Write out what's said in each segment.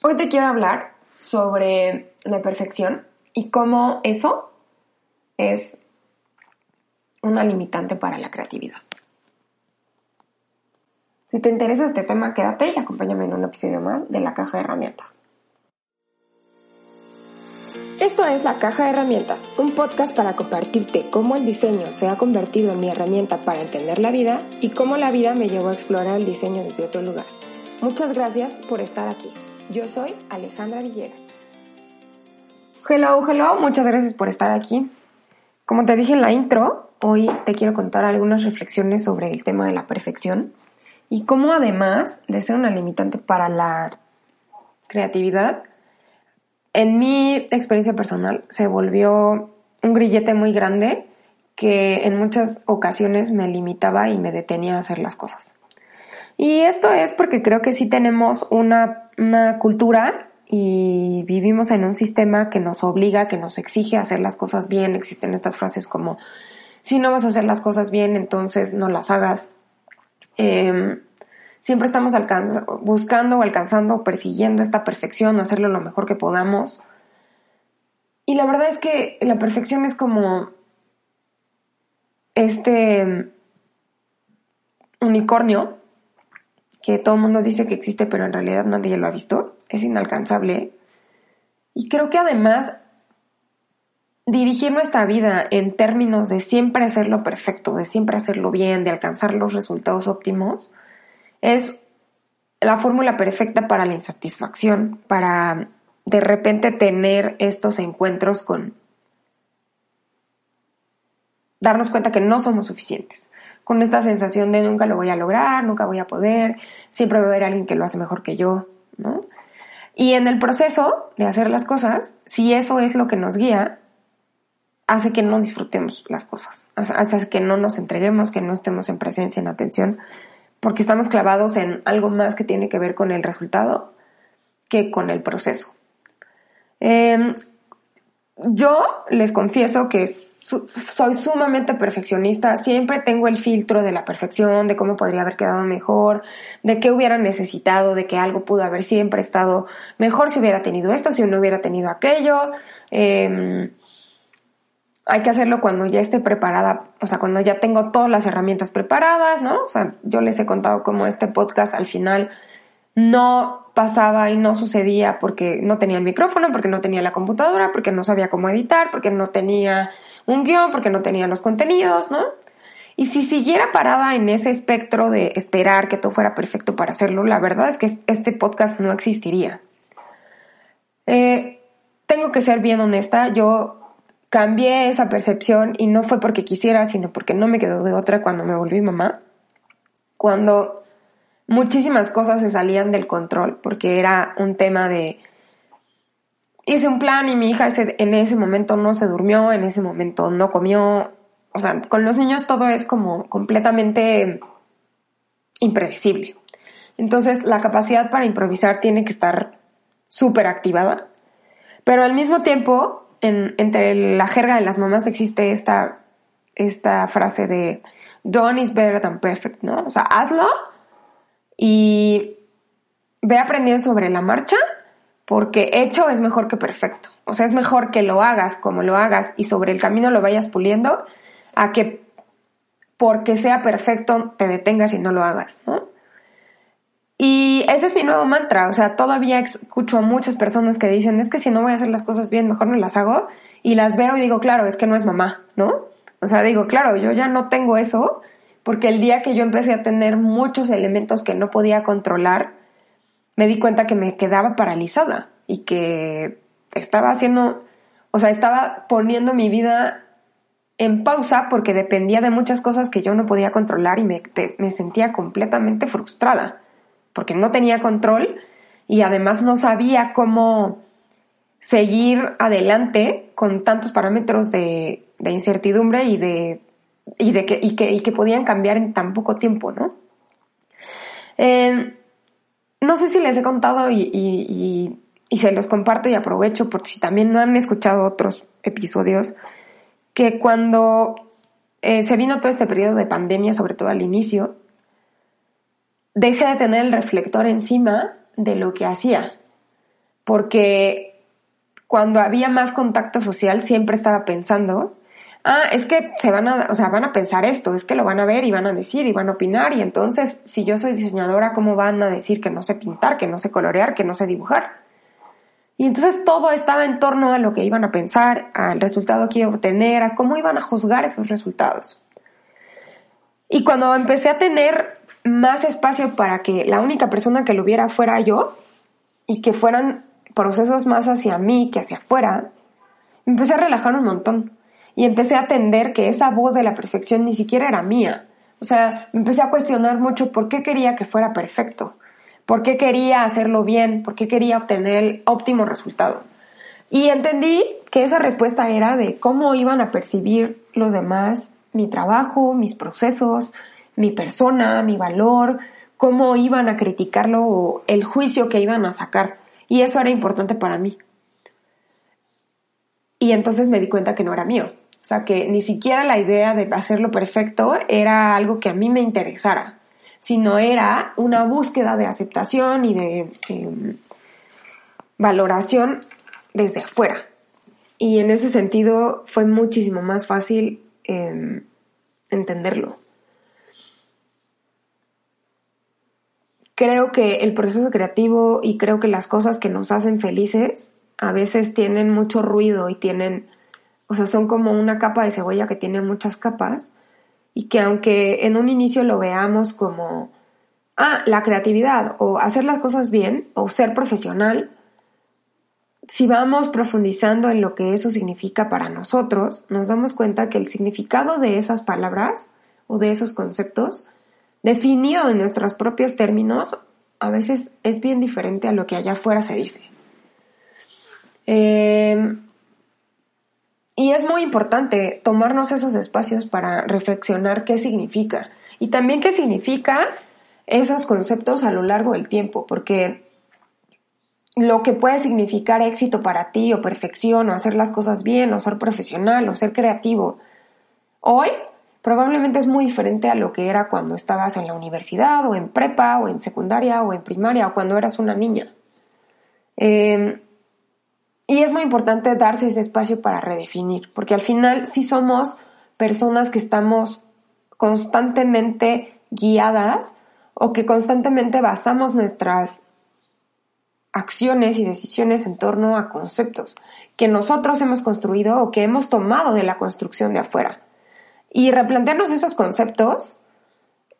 Hoy te quiero hablar sobre la perfección y cómo eso es una limitante para la creatividad. Si te interesa este tema, quédate y acompáñame en un episodio más de la caja de herramientas. Esto es La Caja de Herramientas, un podcast para compartirte cómo el diseño se ha convertido en mi herramienta para entender la vida y cómo la vida me llevó a explorar el diseño desde otro lugar. Muchas gracias por estar aquí. Yo soy Alejandra Villegas. Hello, hello, muchas gracias por estar aquí. Como te dije en la intro, hoy te quiero contar algunas reflexiones sobre el tema de la perfección y cómo además de ser una limitante para la creatividad, en mi experiencia personal se volvió un grillete muy grande que en muchas ocasiones me limitaba y me detenía a hacer las cosas. Y esto es porque creo que sí tenemos una, una cultura y vivimos en un sistema que nos obliga, que nos exige hacer las cosas bien. Existen estas frases como, si no vas a hacer las cosas bien, entonces no las hagas. Em, siempre estamos buscando o alcanzando persiguiendo esta perfección, hacerlo lo mejor que podamos. Y la verdad es que la perfección es como este unicornio que todo el mundo dice que existe, pero en realidad nadie lo ha visto. Es inalcanzable. Y creo que además dirigir nuestra vida en términos de siempre hacerlo perfecto, de siempre hacerlo bien, de alcanzar los resultados óptimos, es la fórmula perfecta para la insatisfacción, para de repente tener estos encuentros con darnos cuenta que no somos suficientes, con esta sensación de nunca lo voy a lograr, nunca voy a poder, siempre va a haber alguien que lo hace mejor que yo, ¿no? Y en el proceso de hacer las cosas, si eso es lo que nos guía, hace que no disfrutemos las cosas, hace que no nos entreguemos, que no estemos en presencia, en atención, porque estamos clavados en algo más que tiene que ver con el resultado que con el proceso. Em, yo les confieso que soy sumamente perfeccionista, siempre tengo el filtro de la perfección, de cómo podría haber quedado mejor, de qué hubiera necesitado, de que algo pudo haber siempre estado mejor si hubiera tenido esto, si no hubiera tenido aquello. Eh, hay que hacerlo cuando ya esté preparada, o sea, cuando ya tengo todas las herramientas preparadas, ¿no? O sea, yo les he contado cómo este podcast al final no pasaba y no sucedía porque no tenía el micrófono, porque no tenía la computadora, porque no sabía cómo editar, porque no tenía un guion, porque no tenía los contenidos, ¿no? Y si siguiera parada en ese espectro de esperar que todo fuera perfecto para hacerlo, la verdad es que este podcast no existiría. Eh, tengo que ser bien honesta, yo cambié esa percepción y no fue porque quisiera, sino porque no me quedó de otra cuando me volví mamá. Cuando muchísimas cosas se salían del control, porque era un tema de... Hice un plan y mi hija en ese momento no se durmió, en ese momento no comió. O sea, con los niños todo es como completamente impredecible. Entonces la capacidad para improvisar tiene que estar súper activada. Pero al mismo tiempo entre la jerga de las mamás existe esta, esta frase de done is better than perfect, ¿no? O sea, hazlo y ve aprendiendo sobre la marcha porque hecho es mejor que perfecto. O sea, es mejor que lo hagas como lo hagas y sobre el camino lo vayas puliendo a que porque sea perfecto te detengas y no lo hagas, ¿no? Y ese es mi nuevo mantra, o sea, todavía escucho a muchas personas que dicen, es que si no voy a hacer las cosas bien, mejor no las hago. Y las veo y digo, claro, es que no es mamá, ¿no? O sea, digo, claro, yo ya no tengo eso, porque el día que yo empecé a tener muchos elementos que no podía controlar, me di cuenta que me quedaba paralizada y que estaba haciendo, o sea, estaba poniendo mi vida en pausa porque dependía de muchas cosas que yo no podía controlar y me, sentía completamente frustrada porque no tenía control y además no sabía cómo seguir adelante con tantos parámetros de, incertidumbre y de, y de que, y que, podían cambiar en tan poco tiempo, ¿no? Eh, no sé si les he contado y, se los comparto y aprovecho por si también no han escuchado otros episodios, que cuando eh, se vino todo este periodo de pandemia, sobre todo al inicio, dejé de tener el reflector encima de lo que hacía. porque cuando había más contacto social siempre estaba pensando, ah, es que se van a, o sea, van a pensar esto, es que lo van a ver y van a decir y van a opinar y entonces si yo soy diseñadora, ¿cómo van a decir que no sé pintar, que no sé colorear, que no sé dibujar? Y entonces todo estaba en torno a lo que iban a pensar, al resultado que iba a obtener, a cómo iban a juzgar esos resultados. Y cuando empecé a tener más espacio para que la única persona que lo viera fuera yo y que fueran procesos más hacia mí que hacia afuera, empecé a relajar un montón y empecé a atender que esa voz de la perfección ni siquiera era mía. O sea, me empecé a cuestionar mucho por qué quería que fuera perfecto, por qué quería hacerlo bien, por qué quería obtener el óptimo resultado. Y entendí que esa respuesta era de cómo iban a percibir los demás mi trabajo, mis procesos, mi persona, mi valor, cómo iban a criticarlo o el juicio que iban a sacar. Y eso era importante para mí. Y entonces me di cuenta que no era mío. O sea, que ni siquiera la idea de hacerlo perfecto era algo que a mí me interesara, sino era una búsqueda de aceptación y de em, valoración desde afuera. Y en ese sentido fue muchísimo más fácil em, entenderlo. Creo que el proceso creativo y creo que las cosas que nos hacen felices a veces tienen mucho ruido y tienen, o sea, son como una capa de cebolla que tiene muchas capas y que aunque en un inicio lo veamos como, ah, la creatividad o hacer las cosas bien o ser profesional, si vamos profundizando en lo que eso significa para nosotros, nos damos cuenta que el significado de esas palabras o de esos conceptos, definido en nuestros propios términos, a veces es bien diferente a lo que allá afuera se dice. Em, y es muy importante tomarnos esos espacios para reflexionar qué significa y también qué significa esos conceptos a lo largo del tiempo, porque lo que puede significar éxito para ti o perfección o hacer las cosas bien o ser profesional o ser creativo. Hoy probablemente es muy diferente a lo que era cuando estabas en la universidad o en prepa o en secundaria o en primaria o cuando eras una niña. Em, y es muy importante darse ese espacio para redefinir, porque al final sí somos personas que estamos constantemente guiadas o que constantemente basamos nuestras acciones y decisiones en torno a conceptos que nosotros hemos construido o que hemos tomado de la construcción de afuera. Y replantearnos esos conceptos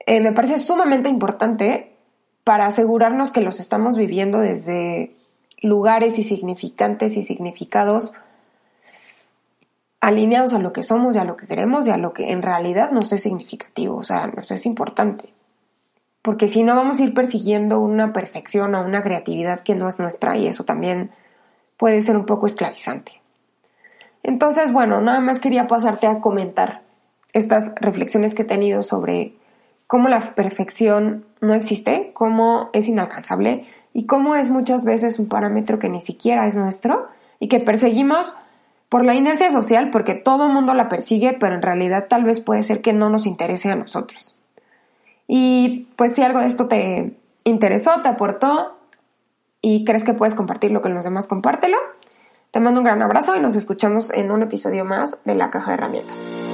eh, me parece sumamente importante para asegurarnos que los estamos viviendo desde lugares y significantes y significados alineados a lo que somos y a lo que queremos y a lo que en realidad nos es significativo, o sea, nos es importante porque si no vamos a ir persiguiendo una perfección o una creatividad que no es nuestra y eso también puede ser un poco esclavizante. Entonces, bueno, nada más quería pasarte a comentar estas reflexiones que he tenido sobre cómo la perfección no existe, cómo es inalcanzable y cómo es muchas veces un parámetro que ni siquiera es nuestro y que perseguimos por la inercia social porque todo el mundo la persigue, pero en realidad tal vez puede ser que no nos interese a nosotros. Y pues si algo de esto te interesó, te aportó y crees que puedes compartirlo con los demás, compártelo. Te mando un gran abrazo y nos escuchamos en un episodio más de La Caja de Herramientas.